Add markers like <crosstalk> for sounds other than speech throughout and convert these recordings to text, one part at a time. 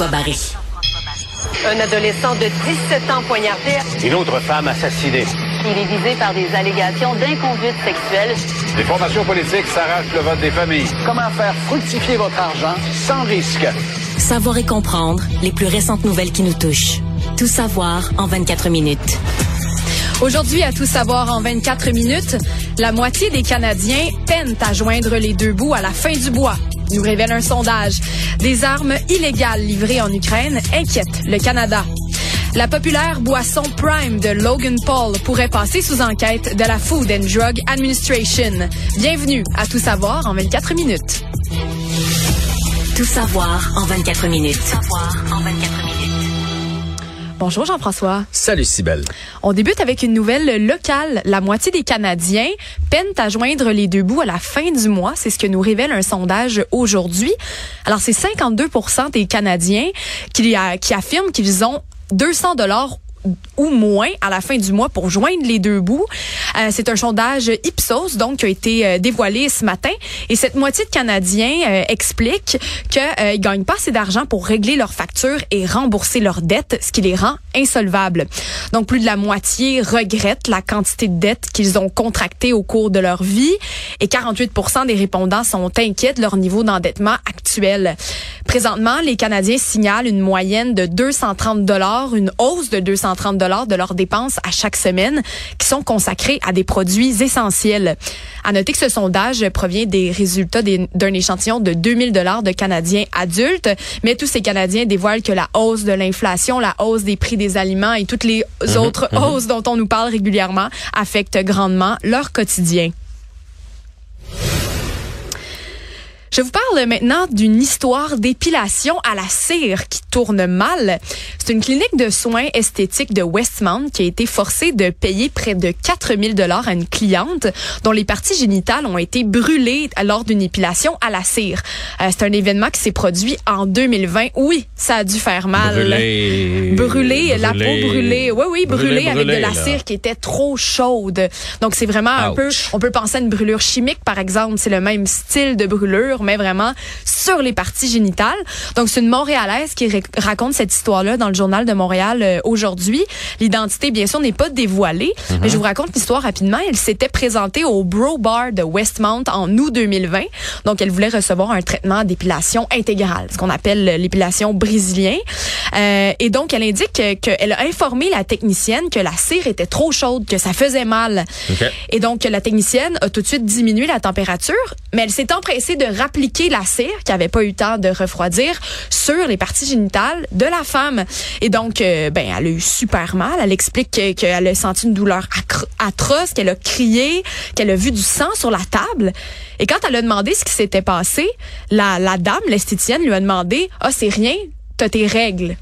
Jean-François Barry. Un adolescent de 17 ans poignardé. Une autre femme assassinée. Il est visé par des allégations d'inconduite sexuelle. Les formations politiques s'arrachent le vote des familles. Comment faire fructifier votre argent sans risque? Savoir et comprendre les plus récentes nouvelles qui nous touchent. Tout savoir en 24 minutes. Aujourd'hui, à tout savoir en 24 minutes, la moitié des Canadiens peinent à joindre les deux bouts à la fin du bois nous révèle un sondage. Des armes illégales livrées en Ukraine inquiètent le Canada. La populaire boisson Prime de Logan Paul pourrait passer sous enquête de la Food and Drug Administration. Bienvenue à Tout savoir en 24 minutes. Tout savoir en 24 minutes. Tout savoir en 24 minutes. Bonjour Jean-François. Salut Sibelle. On débute avec une nouvelle locale. La moitié des Canadiens peinent à joindre les deux bouts à la fin du mois. C'est ce que nous révèle un sondage aujourd'hui. Alors c'est 52% des Canadiens qui, qui affirment qu'ils ont 200 dollars ou moins à la fin du mois pour joindre les deux bouts. Euh, c'est un sondage Ipsos donc qui a été euh, dévoilé ce matin et cette moitié de Canadiens euh, explique qu'ils euh, gagnent pas assez d'argent pour régler leurs factures et rembourser leurs dettes, ce qui les rend insolvables. Donc plus de la moitié regrettent la quantité de dettes qu'ils ont contractées au cours de leur vie et 48% des répondants sont inquiets de leur niveau d'endettement actuel. Présentement, les Canadiens signalent une moyenne de 230 dollars, une hausse de 230 dollars de leurs dépenses à chaque semaine qui sont consacrées à des produits essentiels. À noter que ce sondage provient des résultats d'un échantillon de 2000 dollars de Canadiens adultes, mais tous ces Canadiens dévoilent que la hausse de l'inflation, la hausse des prix des aliments et toutes les mhm, autres mhm. hausses dont on nous parle régulièrement affectent grandement leur quotidien. Je vous parle maintenant d'une histoire d'épilation à la cire qui tourne mal. C'est une clinique de soins esthétiques de Westmount qui a été forcée de payer près de 4000 dollars à une cliente dont les parties génitales ont été brûlées lors d'une épilation à la cire. Euh, c'est un événement qui s'est produit en 2020. Oui, ça a dû faire mal. Brûlé. Brûlé, la peau brûlée. Oui, oui, brûlée, avec de la cire qui était trop chaude. Donc c'est vraiment un peu, on peut penser à une brûlure chimique par exemple. C'est le même style de brûlure mais vraiment sur les parties génitales. Donc, c'est une Montréalaise qui raconte cette histoire-là dans le journal de Montréal euh, aujourd'hui. L'identité, bien sûr, n'est pas dévoilée, mais mhm. je vous raconte l'histoire rapidement. Elle s'était présentée au Bro Bar de Westmount en août 2020. Donc, elle voulait recevoir un traitement d'épilation intégrale, ce qu'on appelle l'épilation brésilien. Euh, et donc, elle indique qu'elle a informé la technicienne que la cire était trop chaude, que ça faisait mal. Et donc, la technicienne a tout de suite diminué la température, mais elle s'est empressée de rappeler appliquer la cire qui avait pas eu le temps de refroidir sur les parties génitales de la femme. Et donc, euh, ben, elle a eu super mal. Elle explique qu'elle a senti une douleur atroce, qu'elle a crié, qu'elle a vu du sang sur la table. Et quand elle a demandé ce qui s'était passé, la, la dame, l'esthéticienne, lui a demandé, ah, c'est rien, t'as tes règles.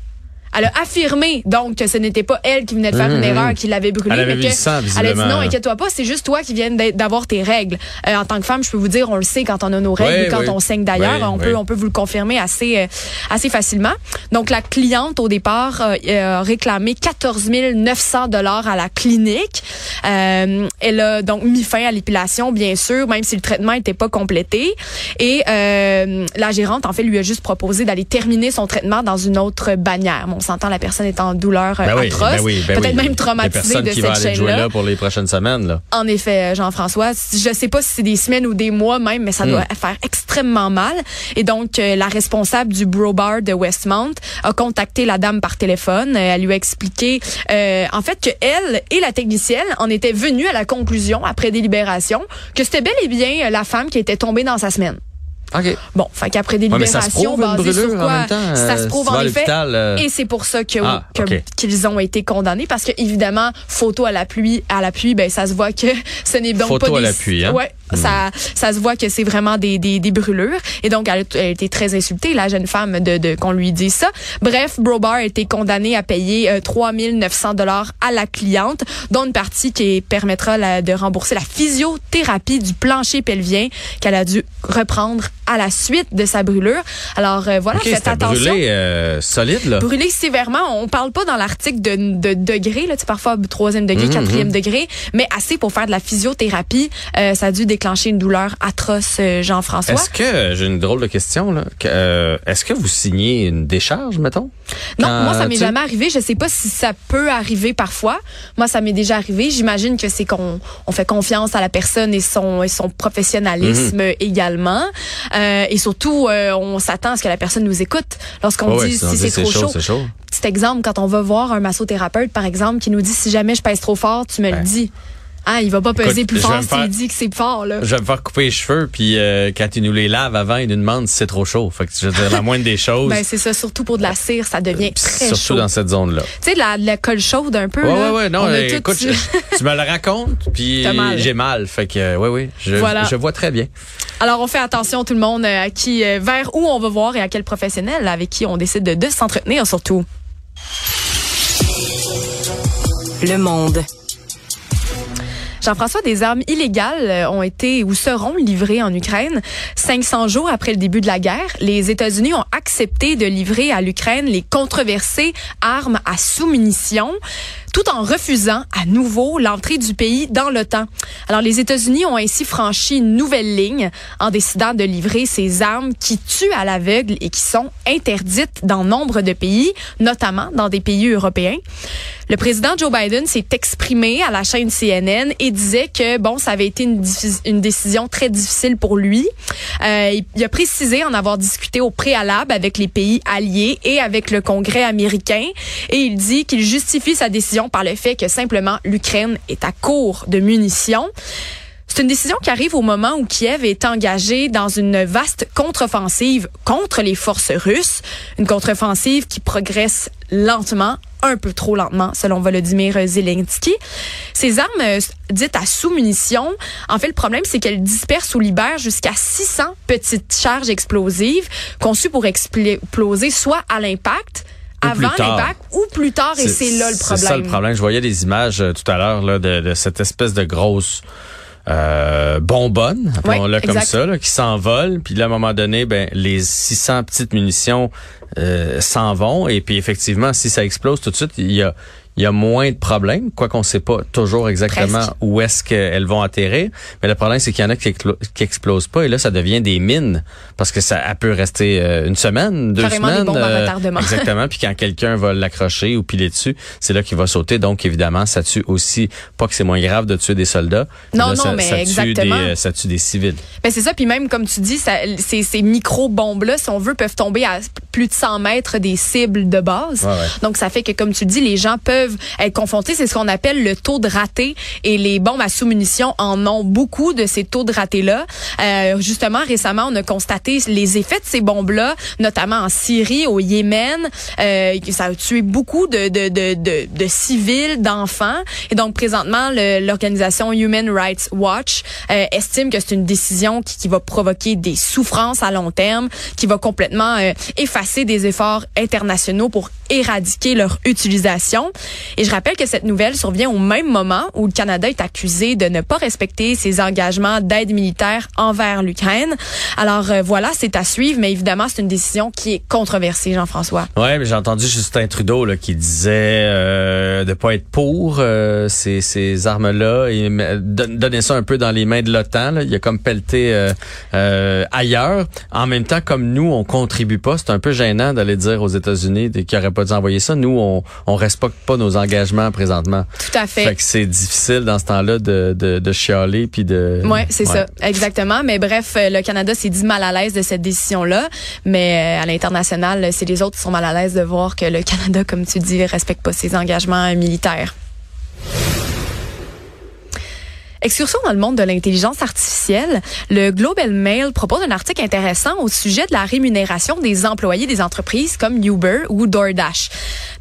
Elle a affirmé donc que ce n'était pas elle qui venait de faire une mmh, erreur, mmh. qui l'avait brûlé, elle mais que elle a dit non, inquiète-toi pas, c'est juste toi qui viens d'avoir tes règles. Euh, en tant que femme, je peux vous dire, on le sait quand on a nos règles, quand on saigne d'ailleurs, on peut on peut vous le confirmer assez euh, assez facilement. Donc la cliente au départ euh, a réclamé 14 900 dollars à la clinique. elle a donc mis fin à l'épilation, bien sûr, même si le traitement n'était pas complété. Et la gérante en fait lui a juste proposé d'aller terminer son traitement dans une autre bannière s'entend, la personne est en douleur euh, ben atroce, ben ben peut-être même traumatisée de qui cette chaîne-là. là pour les prochaines semaines. Là. En effet, Jean-François, je sais pas si c'est des semaines ou des mois même, mais ça doit hmm. faire extrêmement mal. Et donc, euh, la responsable du Bro Bar de Westmount a contacté la dame par téléphone. Euh, elle lui a expliqué, en fait, que elle et la technicienne en étaient venues à la conclusion après délibération que c'était bel et bien la femme qui était tombée dans sa semaine. Bon, fait qu'après des libérations basées sur quoi ça se prouve en effet euh. et c'est pour ça que ah, qu'ils ont été condamnés parce que évidemment photo à l'appui à l'appui ben ça se voit que <laughs> ce n'est donc photo pas à l'appui hein? Ouais, hmm. ça ça se voit que c'est vraiment des, des, des brûlures et donc elle, a été très insultée la jeune femme de, de qu'on lui dise ça. Bref, Brobar a été condamné à payer euh, 3900 dollars à la cliente dont une partie qui permettra de rembourser la physiothérapie du plancher pelvien qu'elle a dû reprendre à la suite de sa brûlure. Alors euh, voilà, faites attention. Brûlé euh, solide là. Brûlé sévèrement. On parle pas dans l'article de, de degré là, parfois troisième degré, mhm, quatrième mhm. degré, mais assez pour faire de la physiothérapie. Euh, ça a dû déclencher une douleur atroce, euh, Jean-François. Est-ce que, j'ai une drôle de question, là, que, euh, est-ce que vous signez une décharge, mettons? Non, Quand, moi, ça m'est tu jamais arrivé. Je sais pas si ça peut arriver parfois. Moi, ça m'est déjà arrivé. J'imagine que c'est qu'on on fait confiance à la personne et son, et son professionnalisme Mhm. également. Euh, et surtout, euh, on s'attend à ce que la personne nous écoute lorsqu'on ouais, dit si c'est trop chaud. Petit exemple, quand on va voir un massothérapeute, par exemple, qui nous dit si jamais je pèse trop fort, tu me le Ben. dis. Ah, il va pas peser Écoute, plus fort s'il dit que c'est fort, là. Je vais me faire couper les cheveux, puis euh, quand ils nous les lavent avant, ils nous demandent si c'est trop chaud. Fait que je veux dire, la moindre des <laughs> choses, Ben, c'est ça, surtout pour de la cire, ça devient très surtout chaud. dans cette zone-là. Tu sais, de la, la colle chaude un peu. Ouais, là. ouais, ouais, non, euh, écoute, je- tu me le racontes, puis <laughs> j'ai mal. Fait que, euh, ouais, ouais, je, Voilà. je vois très bien. Alors, on fait attention tout le monde euh, à qui, euh, vers où on va voir et à quel professionnel avec qui on décide de, de s'entretenir surtout. Le monde. Jean-François, des armes illégales euh, ont été ou seront livrées en Ukraine 500 jours après le début de la guerre. Les États-Unis ont accepté de livrer à l'Ukraine les controversées armes à sous-munitions tout en refusant à nouveau l'entrée du pays dans l'OTAN. Alors les États-Unis ont ainsi franchi une nouvelle ligne en décidant de livrer ces armes qui tuent à l'aveugle et qui sont interdites dans nombre de pays, notamment dans des pays européens. Le président Joe Biden s'est exprimé à la chaîne CNN et disait que bon, ça avait été une, décision très difficile pour lui. Euh, il- il a précisé en avoir discuté au préalable avec les pays alliés et avec le Congrès américain et il dit qu'il justifie sa décision par le fait que simplement l'Ukraine est à court de munitions. C'est une décision qui arrive au moment où Kiev est engagé dans une vaste contre-offensive contre les forces russes, une contre-offensive qui progresse lentement, un peu trop lentement, selon Volodymyr Zelensky. Ces armes euh, dites à sous-munitions, en fait, le problème, c'est qu'elles dispersent ou libèrent jusqu'à 600 petites charges explosives conçues pour exploser soit à l'impact, avant l'impact, ou plus tard, et c'est là le problème. C'est ça le problème. Je voyais des images euh, tout à l'heure de, de cette espèce de grosse euh, bonbonne, appelons-le Ouais, comme ça, là, qui s'envole. Puis là, à un moment donné, ben, les 600 petites munitions euh, s'en vont. Et puis effectivement, si ça explose tout de suite, il y a, il y a moins de problèmes, quoi qu'on ne sait pas toujours exactement Presque. où est-ce qu'elles vont atterrir. Mais le problème, c'est qu'il y en a qui, qui explosent pas. Et là, ça devient des mines parce que ça peut rester euh, une semaine, deux Carrément des semaines. bombes à retardement. <laughs> Exactement. Puis quand quelqu'un va l'accrocher ou piler dessus, c'est là qu'il va sauter. Donc évidemment, ça tue aussi. Pas que c'est moins grave de tuer des soldats. Non, là, non, ça, mais ça tue exactement. des, euh, ça tue des civils. Ben c'est ça, puis même comme tu dis, ça, ces, ces micro-bombes-là, si on veut, peuvent tomber à plus de 100 mètres des cibles de base. Ouais, ouais. Donc ça fait que, comme tu dis, les gens peuvent être confrontés. C'est ce qu'on appelle le taux de raté. Et les bombes à sous-munitions en ont beaucoup de ces taux de raté-là. Euh, justement, récemment, on a constaté les effets de ces bombes-là, notamment en Syrie, au Yémen. Euh, ça a tué beaucoup de, de, de, de, de civils, d'enfants. Et donc, présentement, l'organisation Human Rights Watch euh, estime que c'est une décision qui, qui va provoquer des souffrances à long terme, qui va complètement euh, effacer des efforts internationaux pour éradiquer leur utilisation. Et je rappelle que cette nouvelle survient au même moment où le Canada est accusé de ne pas respecter ses engagements d'aide militaire envers l'Ukraine. Alors euh, voilà, c'est à suivre, mais évidemment, c'est une décision qui est controversée, Jean-François. Ouais, mais j'ai entendu Justin Trudeau là, qui disait euh, de pas être pour euh, ces, ces armes-là et donner ça un peu dans les mains de l'OTAN. Il a comme pelleté euh, euh, ailleurs. En même temps, comme nous, on contribue pas, c'est un peu gênant d'aller dire aux États-Unis qu'ils n'auraient pas dû envoyer ça. Nous, on, on respecte pas nos engagements présentement. Tout à fait. Fait que c'est difficile dans ce temps-là de, de, de chialer puis de. Oui, c'est ça, exactement. Mais bref, euh, le Canada s'est dit mal à l'aise de cette décision-là, mais euh, à l'international, c'est les autres qui sont mal à l'aise de voir que le Canada, comme tu dis, respecte pas ses engagements militaires. Excursion dans le monde de l'intelligence artificielle, le Global Mail propose un article intéressant au sujet de la rémunération des employés des entreprises comme Uber ou DoorDash.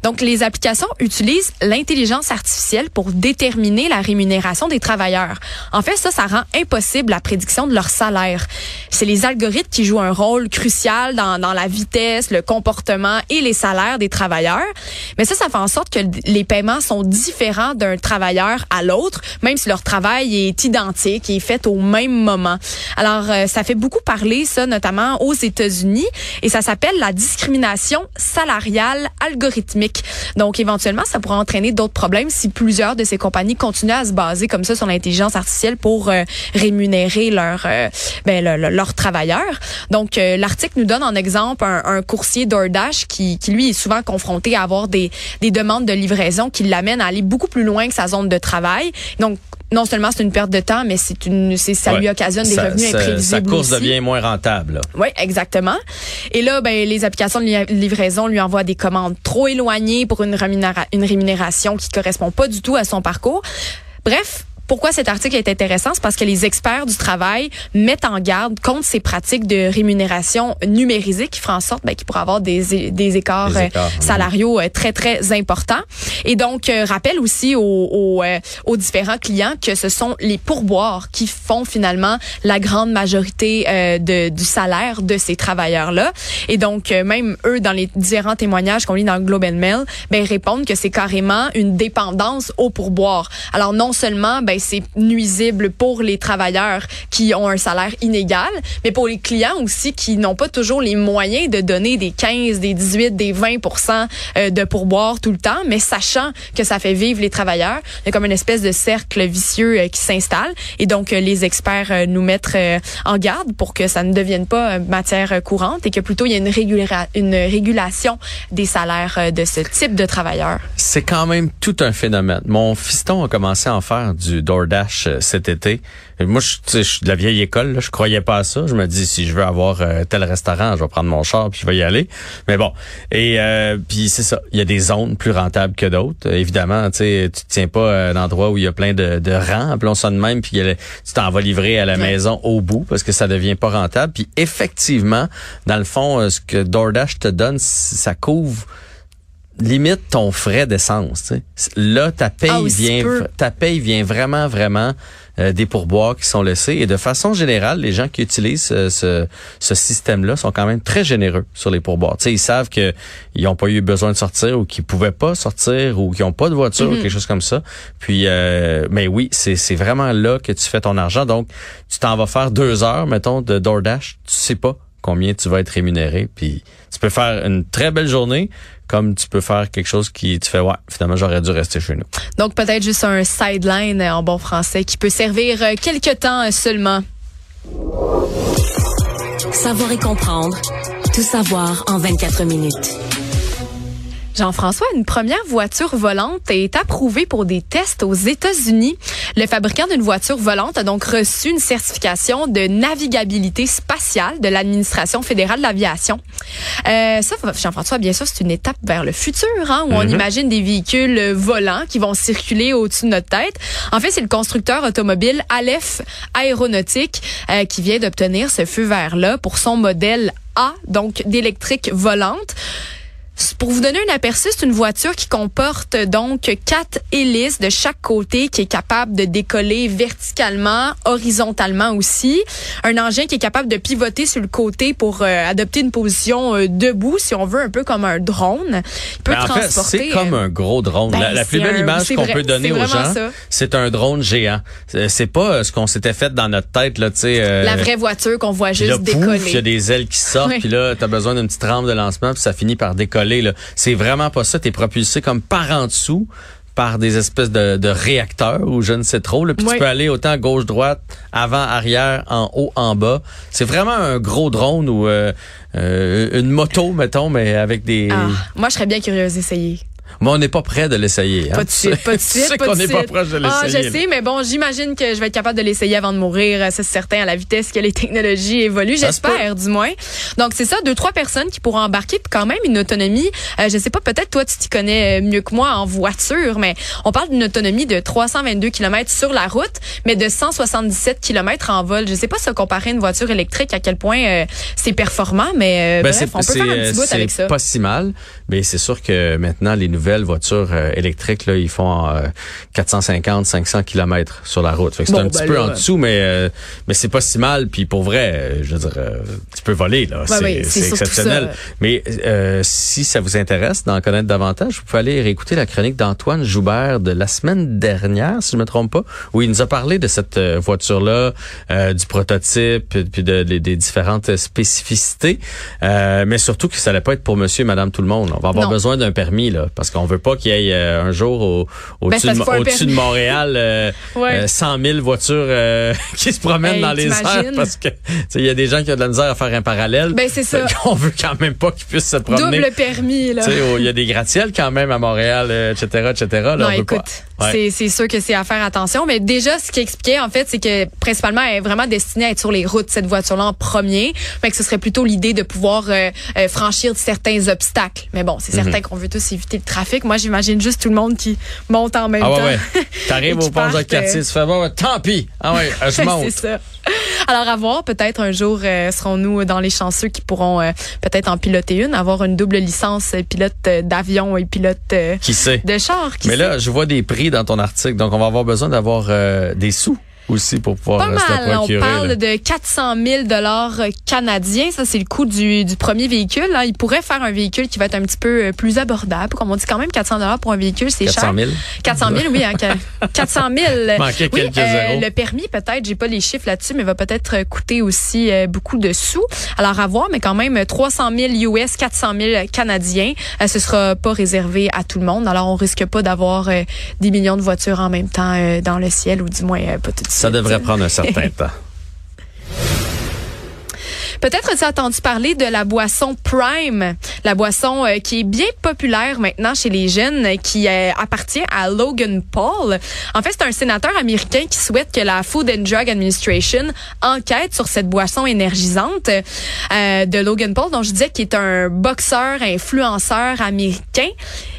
Donc, les applications utilisent l'intelligence artificielle pour déterminer la rémunération des travailleurs. En fait, ça, ça rend impossible la prédiction de leur salaire. C'est les algorithmes qui jouent un rôle crucial dans, la vitesse, le comportement et les salaires des travailleurs. Mais ça, ça fait en sorte que les paiements sont différents d'un travailleur à l'autre, même si leur travail qui est identique faite au même moment. Alors, euh, ça fait beaucoup parler, ça, notamment aux États-Unis, et ça s'appelle la discrimination salariale algorithmique. Donc, éventuellement, ça pourrait entraîner d'autres problèmes si plusieurs de ces compagnies continuent à se baser comme ça sur l'intelligence artificielle pour euh, rémunérer leurs euh, ben, le- le- leurs travailleurs. Donc, l'article nous donne en exemple un, un coursier DoorDash qui, qui, lui, est souvent confronté à avoir des, des demandes de livraison qui l'amènent à aller beaucoup plus loin que sa zone de travail. Donc, non seulement c'est une perte de temps, mais c'est une, c'est, ça lui occasionne des revenus sa- imprévisibles Sa course aussi. devient moins rentable. Oui, exactement. Et là, ben, les applications de li- livraison lui envoient des commandes trop éloignées pour une, rémunéra- une rémunération qui correspond pas du tout à son parcours. Bref. Pourquoi cet article est intéressant? C'est parce que les experts du travail mettent en garde contre ces pratiques de rémunération numérisée qui feraient en sorte ben, qu'il pourrait avoir des, des écarts, Des euh, écarts, salariaux euh, très, très importants. Et donc, euh, rappelle aussi aux, aux, euh, aux différents clients que ce sont les pourboires qui font finalement la grande majorité euh, de, du salaire de ces travailleurs-là. Et donc, même eux, dans les différents témoignages qu'on lit dans le Globe and Mail, ben, répondent que c'est carrément une dépendance au pourboire. Alors, non seulement, ben, c'est nuisible pour les travailleurs qui ont un salaire inégal, mais pour les clients aussi qui n'ont pas toujours les moyens de donner des 15, des 18, des 20 euh, de pourboire tout le temps, mais sachant que ça fait vivre les travailleurs, il y a comme une espèce de cercle vicieux euh, qui s'installe. Et donc, euh, les experts nous mettent en garde pour que ça ne devienne pas matière courante et que plutôt il y ait une, régula- une régulation des salaires de ce type de travailleurs. C'est quand même tout un phénomène. Mon fiston a commencé à en faire du DoorDash euh, cet été. Et moi, je, suis de la vieille école, là, je croyais pas à ça. Je me dis, si je veux avoir euh, tel restaurant, je vais prendre mon char puis je vais y aller. Mais bon, et euh, puis c'est ça. Il y a des zones plus rentables que d'autres. Euh, évidemment, tu sais, tu tiens pas un endroit où il y a plein de, de rangs, appelons ça de même, puis a tu t'en vas livrer à la maison au bout parce que ça devient pas rentable. Puis effectivement, dans le fond, ce que DoorDash te donne, ça couvre limite ton frais d'essence. Là, ta paye Ah, aussi vient, ta paye vient vraiment, vraiment euh, des pourboires qui sont laissés. Et de façon générale, les gens qui utilisent euh, ce, ce système-là sont quand même très généreux sur les pourboires. Tu sais, ils savent que ils n'ont pas eu besoin de sortir ou qu'ils pouvaient pas sortir ou qu'ils n'ont pas de voiture ou quelque chose comme ça. Puis, euh, mais oui, c'est c'est vraiment là que tu fais ton argent. Donc, tu t'en vas faire deux heures, mettons, de DoorDash. Tu sais pas combien tu vas être rémunéré. Puis tu peux faire une très belle journée, comme tu peux faire quelque chose qui tu fais ouais, finalement j'aurais dû rester chez nous. Donc, peut-être juste un sideline en bon français qui peut servir euh, quelques temps seulement. Savoir et comprendre. Tout savoir en 24 minutes. Jean-François, une première voiture volante est approuvée pour des tests aux États-Unis. Le fabricant d'une voiture volante a donc reçu une certification de navigabilité spatiale de l'administration fédérale de l'aviation. Euh, ça, Jean-François, bien sûr, c'est une étape vers le futur, hein, où on imagine des véhicules volants qui vont circuler au-dessus de notre tête. En fait, c'est le constructeur automobile Aleph Aéronautique euh, qui vient d'obtenir ce feu vert-là pour son modèle A, donc d'électrique volante. Pour vous donner un aperçu, c'est une voiture qui comporte donc quatre hélices de chaque côté qui est capable de décoller verticalement, horizontalement aussi. Un engin qui est capable de pivoter sur le côté pour euh, adopter une position euh, debout, si on veut, un peu comme un drone. Il peut en fait, transporter. c'est comme euh, un gros drone. ben, la, la plus belle un- image qu'on peut donner aux gens, c'est un drone géant. C'est pas ce qu'on s'était fait dans notre tête là, tu sais. euh, la vraie voiture qu'on voit juste là, pouf, décoller. il y a des ailes qui sortent, Oui. puis là, t'as besoin d'une petite rampe de lancement, puis ça finit par décoller. Là. C'est vraiment pas ça. T'es propulsé comme par en dessous par des espèces de, de réacteurs ou je ne sais trop. Là. Puis Oui. tu peux aller autant gauche, droite, avant, arrière, en haut, en bas. C'est vraiment un gros drone ou euh, euh, une moto, mettons, mais avec des... Ah, moi, je serais bien curieuse d'essayer. Mais on n'est pas prêt de l'essayer. hein. Pas de suite, pas de <laughs> suite, qu'on n'est pas proche de Ah, l'essayer. je là. sais, mais bon, j'imagine que je vais être capable de l'essayer avant de mourir. C'est certain, à la vitesse que les <laughs> technologies évoluent. Se J'espère, du moins. Donc, c'est ça, deux, trois personnes qui pourront embarquer, puis quand même une autonomie. Euh, je sais pas, peut-être toi, tu t'y connais mieux que moi en voiture, mais on parle d'une autonomie de 322 km sur la route, mais de 177 km en vol. Je sais pas, ça comparer une voiture électrique, à quel point euh, c'est performant, mais euh, Ben, bref, on peut faire un euh, petit bout c'est avec ça. pas si mal, mais c'est sûr que maintenant les nouvelles voitures euh, électriques, là, ils font euh, 450, 500 kilomètres sur la route. C'est Bon, un petit ben peu en dessous, mais euh, mais c'est pas si mal. Puis pour vrai, euh, je veux dire, tu peux voler là, c'est oui, exceptionnel. ça. Mais si ça vous intéresse d'en connaître davantage, vous pouvez aller réécouter la chronique d'Antoine Joubert de la semaine dernière, si je me trompe pas, où il nous a parlé de cette voiture-là, euh, du prototype, puis puis de, de- des différentes spécificités, euh, mais surtout que ça allait pas être pour monsieur et madame tout le monde. On va avoir Non. besoin d'un permis, là, parce qu'on veut pas qu'il y ait euh, un jour au, au-dessus Ben, de, parce. Montréal euh, <laughs> Ouais. euh, 100 000 voitures euh, <laughs> qui se promènent Hey, dans les airs parce que il y a des gens qui ont de la misère à faire un parallèle. Ben, c'est ça. On veut quand même pas qu'ils puissent se promener. Double permis, là. Il y a des gratte-ciels quand même à Montréal, etc., etc. Là, Non, on veut écoute, pas. Ouais. c'est sûr que c'est à faire attention. Mais déjà, ce qu'il expliquait, en fait, c'est que principalement, elle est vraiment destinée à être sur les routes, cette voiture-là, en premier. Mais que ce serait plutôt l'idée de pouvoir franchir certains obstacles. Mais bon, c'est Mhm. certain qu'on veut tous éviter le trafic. Moi, j'imagine juste tout le monde qui monte en même Ah temps. ouais, ouais. T'arrives <laughs> au pont de partent, quartier, euh, tu fais bon, tant pis. Ah ouais, euh, <laughs> je monte. c'est ça. Alors, à voir, peut-être un jour, euh, serons-nous dans les chanceux qui pourront euh, peut-être en piloter une, avoir une double licence euh, pilote euh, d'avion et pilote euh, Qui sait? de char. qui Mais sait? là, je vois des prix dans ton article, donc on va avoir besoin d'avoir euh, des sous aussi pour pouvoir Pas euh, la mal. On parle là. de 400 000 dollars canadiens. Ça, c'est le coût du, du premier véhicule. hein. Il pourrait faire un véhicule qui va être un petit peu euh, plus abordable. Comme on dit quand même, 400 dollars pour un véhicule, c'est 400 cher. 000. 400 000, oui. Hein, que- 400 000. Manquait oui, quelques zéros. Le permis, peut-être, j'ai pas les chiffres là-dessus, mais va peut-être euh, coûter aussi euh, beaucoup de sous. Alors, à voir, mais quand même, 300 000 US, 400 000 canadiens. Euh, ce sera pas réservé à tout le monde. Alors, on risque pas d'avoir euh, des millions de voitures en même temps euh, dans le ciel, ou du moins euh, pas tout de suite. Ça devrait prendre un certain <laughs> temps. Peut-être as-tu entendu parler de la boisson Prime, la boisson euh, qui est bien populaire maintenant chez les jeunes, euh, qui euh, appartient à Logan Paul. En fait, c'est un sénateur américain qui souhaite que la Food and Drug Administration enquête sur cette boisson énergisante euh, de Logan Paul, dont je disais qu'il est un boxeur, influenceur américain.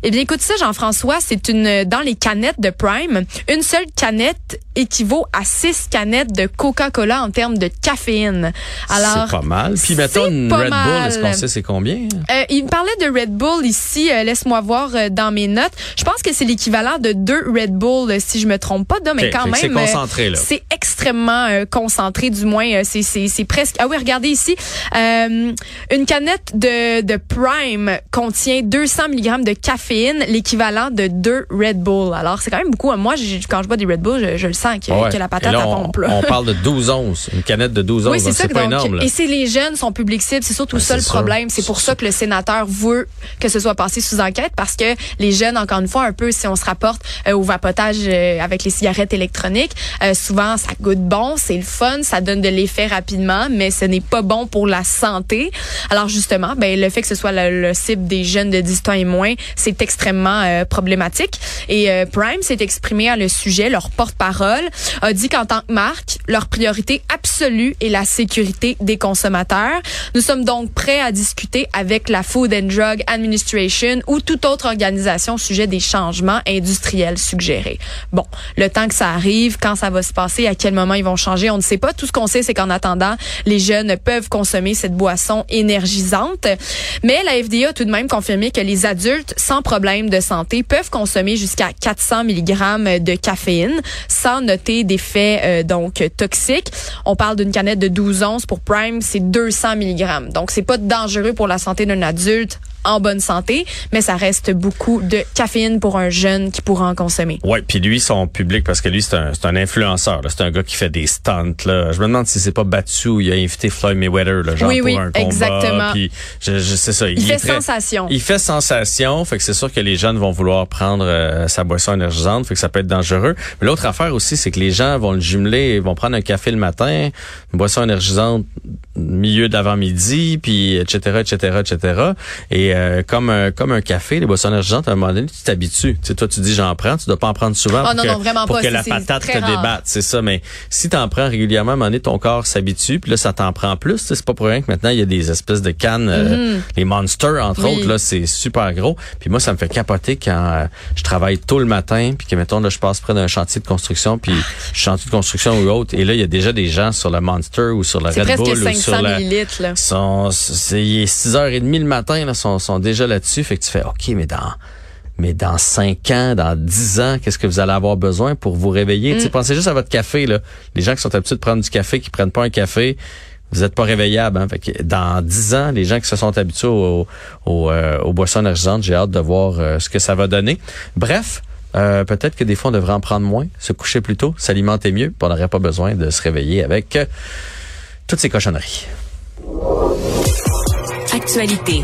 Eh bien, écoute ça, Jean-François, c'est une dans les canettes de Prime, une seule canette équivaut à six canettes de Coca-Cola en termes de caféine. Alors, mal. Puis mettons une Red Bull, est-ce qu'on sait c'est combien? euh, il me parlait de Red Bull ici. euh, Laisse-moi voir euh, dans mes notes. Je pense que c'est l'équivalent de deux Red Bull, euh, si je me trompe pas. Non, mais quand fait même, c'est concentré, là. c'est extrêmement euh, concentré. Du moins, euh, c'est c'est c'est presque. Ah oui, regardez ici. Euh, une canette de de Prime contient 200 mg de caféine, l'équivalent de deux Red Bull. Alors c'est quand même beaucoup. Moi, j'ai- quand je bois des Red Bull, je, je le sens que, Ouais. que la patate là, on, pompe. là. on parle de 12 onces, une canette de 12 onces, Oui, c'est pas donc, énorme. Là. Et c'est les jeunes, son public cible, c'est surtout Ben, ça le sûr. problème. C'est pour ça que le sénateur veut que ce soit passé sous enquête parce que les jeunes, encore une fois, un peu si on se rapporte euh, au vapotage euh, avec les cigarettes électroniques, euh, souvent ça goûte bon, c'est le fun, ça donne de l'effet rapidement, mais ce n'est pas bon pour la santé. Alors justement, ben le fait que ce soit le, le cible des jeunes de 10 ans et moins, c'est extrêmement problématique. Et Prime s'est exprimé à le sujet, leur porte-parole a dit qu'en tant que marque, leur priorité absolue est la sécurité des consommateurs. Nous sommes donc prêts à discuter avec la Food and Drug Administration ou toute autre organisation au sujet des changements industriels suggérés. Bon, le temps que ça arrive, quand ça va se passer, à quel moment ils vont changer, on ne sait pas. Tout ce qu'on sait, c'est qu'en attendant, les jeunes peuvent consommer cette boisson énergisante. Mais la FDA a tout de même confirmé que les adultes sans problème de santé peuvent consommer jusqu'à 400 mg de caféine sans noter d'effets euh, donc toxiques. On parle d'une canette de 12 onces pour Prime, 200 mg. Donc c'est pas dangereux pour la santé d'un adulte en bonne santé, mais ça reste beaucoup de caféine pour un jeune qui pourra en consommer. Ouais, puis lui, son public, parce que lui, c'est un, c'est un influenceur. là. C'est un gars qui fait des stunts. Là. Je me demande si c'est pas battu ou il a invité Floyd Mayweather, là, genre Oui, pour oui, un combat. exactement. Puis je, je sais ça. Il fait très- sensation. Il fait sensation, fait que c'est sûr que les jeunes vont vouloir prendre euh, sa boisson énergisante, fait que ça peut être dangereux. Mais l'autre affaire aussi, c'est que les gens vont le jumeler, ils vont prendre un café le matin, une boisson énergisante milieu d'avant-midi, puis etc., etc., etc. Et euh, comme un, comme un café, les boissons énergisantes, à un moment donné, tu t'habitues. Tu sais, toi, tu dis j'en prends, tu dois pas en prendre souvent Ah pour non, que, non, vraiment pour pas, que c'est- la c'est patate te rare. débatte. C'est ça, mais si tu en prends régulièrement, à un moment donné, ton corps s'habitue, puis là, ça t'en prend plus. C'est pas pour rien que maintenant, il y a des espèces de cannes, euh, les Monsters, entre Mm-hmm. Oui. autres, là, c'est super gros. Puis moi, ça me fait capoter quand euh, je travaille tôt le matin, puis que, mettons, là, je passe près d'un chantier de construction, puis chantier de construction ou autre, et là, il y a déjà des gens sur le Monster ou sur le C'est Red presque Bull ou 500 sur la... millilitres. Là. Sont, c'est, il est 6h30 le matin, là, sont, sont déjà là-dessus. Fait que tu fais, OK, mais dans, mais dans 5 ans, dans 10 ans, qu'est-ce que vous allez avoir besoin pour vous réveiller? Tu sais, Pensez juste à votre café. Là. Les gens qui sont habitués de prendre du café, qui prennent pas un café, vous n'êtes pas réveillable. Hein? Fait que dans 10 ans, les gens qui se sont habitués au, au, euh, aux boissons énergisantes, j'ai hâte de voir euh, ce que ça va donner. Bref, euh, peut-être que des fois, on devrait en prendre moins, se coucher plus tôt, s'alimenter mieux, puis on n'aurait pas besoin de se réveiller avec euh, toutes ces cochonneries. Actualité.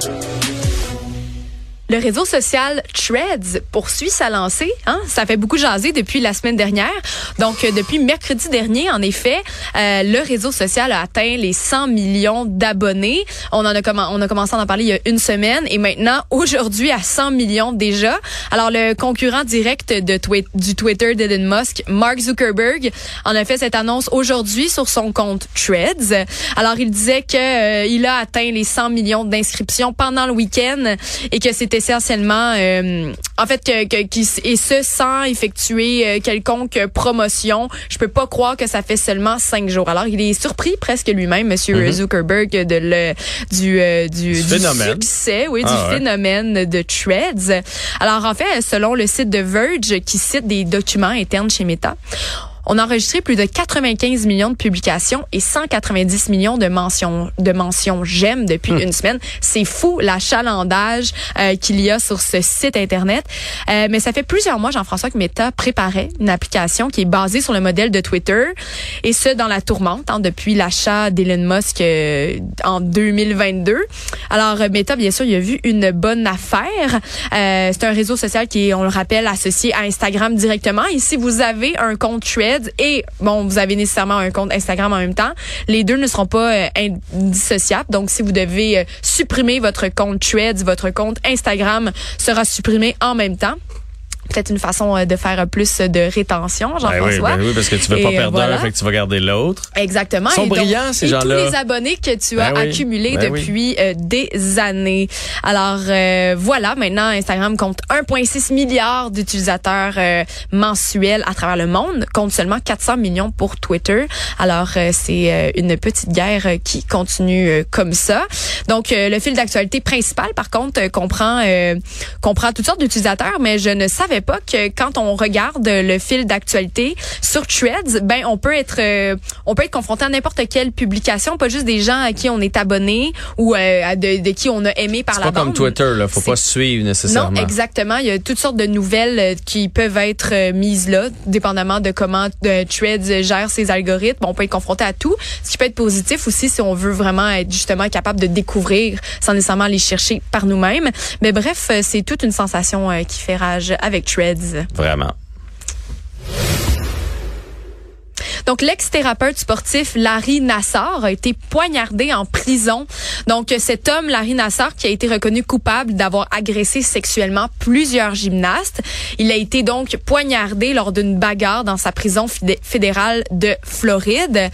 Le réseau social Threads poursuit sa lancée. Hein? Ça fait beaucoup jaser depuis la semaine dernière. Donc, euh, depuis mercredi dernier, en effet, euh, le réseau social a atteint les 100 millions d'abonnés. On en a, on a commencé à en parler il y a une semaine et maintenant, <laughs> aujourd'hui, à 100 millions déjà. Alors, le concurrent direct de du Twitter d'Elon Musk, Mark Zuckerberg, en a fait cette annonce aujourd'hui sur son compte Threads. Alors, il disait que euh, a atteint les 100 millions d'inscriptions pendant le week-end et que c'était essentiellement, euh, en fait, que, que, qu'il s- et ce sans effectuer euh, quelconque promotion. Je peux pas croire que ça fait seulement cinq jours. Alors, il est surpris presque lui-même, Monsieur Zuckerberg, de le du euh, du, succès, oui, Ah du ouais. phénomène de Threads. Alors, en fait, selon le site de Verge, qui cite des documents internes chez Meta. On a enregistré plus de 95 millions de publications et 190 millions de mentions de mentions j'aime depuis une semaine. C'est fou l'achalandage euh, qu'il y a sur ce site internet. Euh, mais ça fait plusieurs mois, Jean-François, que Meta préparait une application qui est basée sur le modèle de Twitter et ce dans la tourmente hein, depuis l'achat d'Elon Musk euh, en 2022. Alors euh, Meta, bien sûr, il a vu une bonne affaire. Euh, c'est un réseau social qui est, on le rappelle, associé à Instagram directement. Et si vous avez un compte Et bon, vous avez nécessairement un compte Instagram en même temps, les deux ne seront pas euh, indissociables. Donc, si vous devez euh, supprimer votre compte Threads, votre compte Instagram sera supprimé en même temps. Peut-être une façon euh, de faire plus de rétention, Ben oui, Jean-François. ben oui, parce que tu veux pas Et, euh, perdre voilà. un, fait que tu vas garder l'autre. Exactement. Ils sont Et donc- brillants, ces gens-là. tous les abonnés que tu as Ben accumulés ben oui. depuis euh, des années. Alors euh, voilà, maintenant Instagram compte 1,6 milliard d'utilisateurs euh, mensuels à travers le monde, compte seulement 400 millions pour Twitter. Alors euh, c'est une petite guerre qui continue comme ça. Donc euh, le fil d'actualité principal, par contre, comprend euh, comprend toutes sortes d'utilisateurs, mais je ne savais pas que quand on regarde le fil d'actualité sur Threads, ben on peut être euh, on peut être confronté à n'importe quelle publication, pas juste des gens à qui on est abonné ou euh, de, de qui on a aimé par C'est la pas comme bande. Twitter, là. Faut C'est- pas suivre nécessairement. Non, exactement. Il y a toutes sortes de nouvelles euh, qui peuvent être euh, mises là, dépendamment de comment euh, Threads gère ses algorithmes. On peut être confronté à tout, ce qui peut être positif aussi si on veut vraiment être justement capable de découvrir sans nécessairement aller chercher par nous-mêmes. Mais bref, euh, c'est toute une sensation euh, qui fait rage avec Vraiment. Donc, l'ex-thérapeute sportif Larry Nassar a été poignardé en prison. Donc, cet homme, Larry Nassar, qui a été reconnu coupable d'avoir agressé sexuellement plusieurs gymnastes, il a été donc poignardé lors d'une bagarre dans sa prison fédérale de Floride.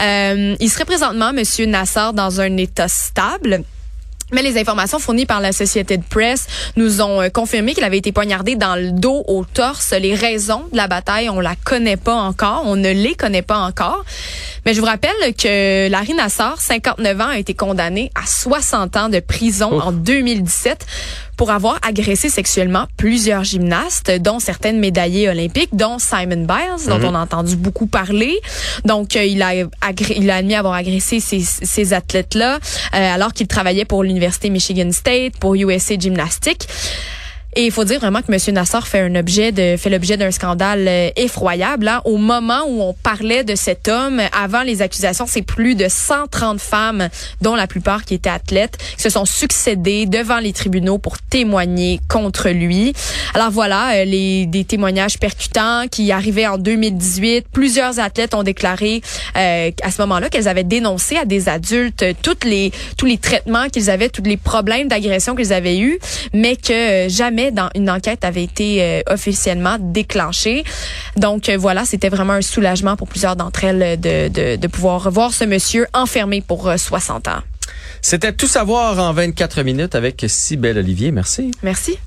Euh, il serait présentement, Monsieur Nassar, dans un état stable. Mais les informations fournies par la Société de Press nous ont euh, confirmé qu'il avait été poignardé dans le dos, au torse. Les raisons de la bataille, on la connaît pas encore, on ne les connaît pas encore. Mais je vous rappelle que Larry Nassar, 59 ans, a été condamné à 60 ans de prison en 2017 pour avoir agressé sexuellement plusieurs gymnastes, dont certaines médaillées olympiques, dont Simon Biles, dont on a entendu beaucoup parler. Donc, euh, il a il a admis avoir agressé ces, ces athlètes-là euh, alors qu'il travaillait pour l'université Michigan State, pour USA Gymnastics. Et il faut dire vraiment que M. Nassar fait un objet de fait l'objet d'un scandale euh, effroyable. hein. Au moment où on parlait de cet homme, avant les accusations, c'est plus de 130 femmes, dont la plupart qui étaient athlètes, qui se sont succédées devant les tribunaux pour témoigner contre lui. Alors voilà, euh, les des témoignages percutants qui arrivaient en 2018. Plusieurs athlètes ont déclaré euh, à ce moment-là qu'elles avaient dénoncé à des adultes euh, toutes les tous les traitements qu'ils avaient, tous les problèmes d'agression qu'ils avaient eus, mais que euh, dans une enquête avait été euh, officiellement déclenchée. Donc euh, voilà, c'était vraiment un soulagement pour plusieurs d'entre elles euh, de, de, de pouvoir revoir ce monsieur enfermé pour euh, 60 ans. C'était tout savoir en 24 minutes avec Cybelle Olivier. Merci. Merci.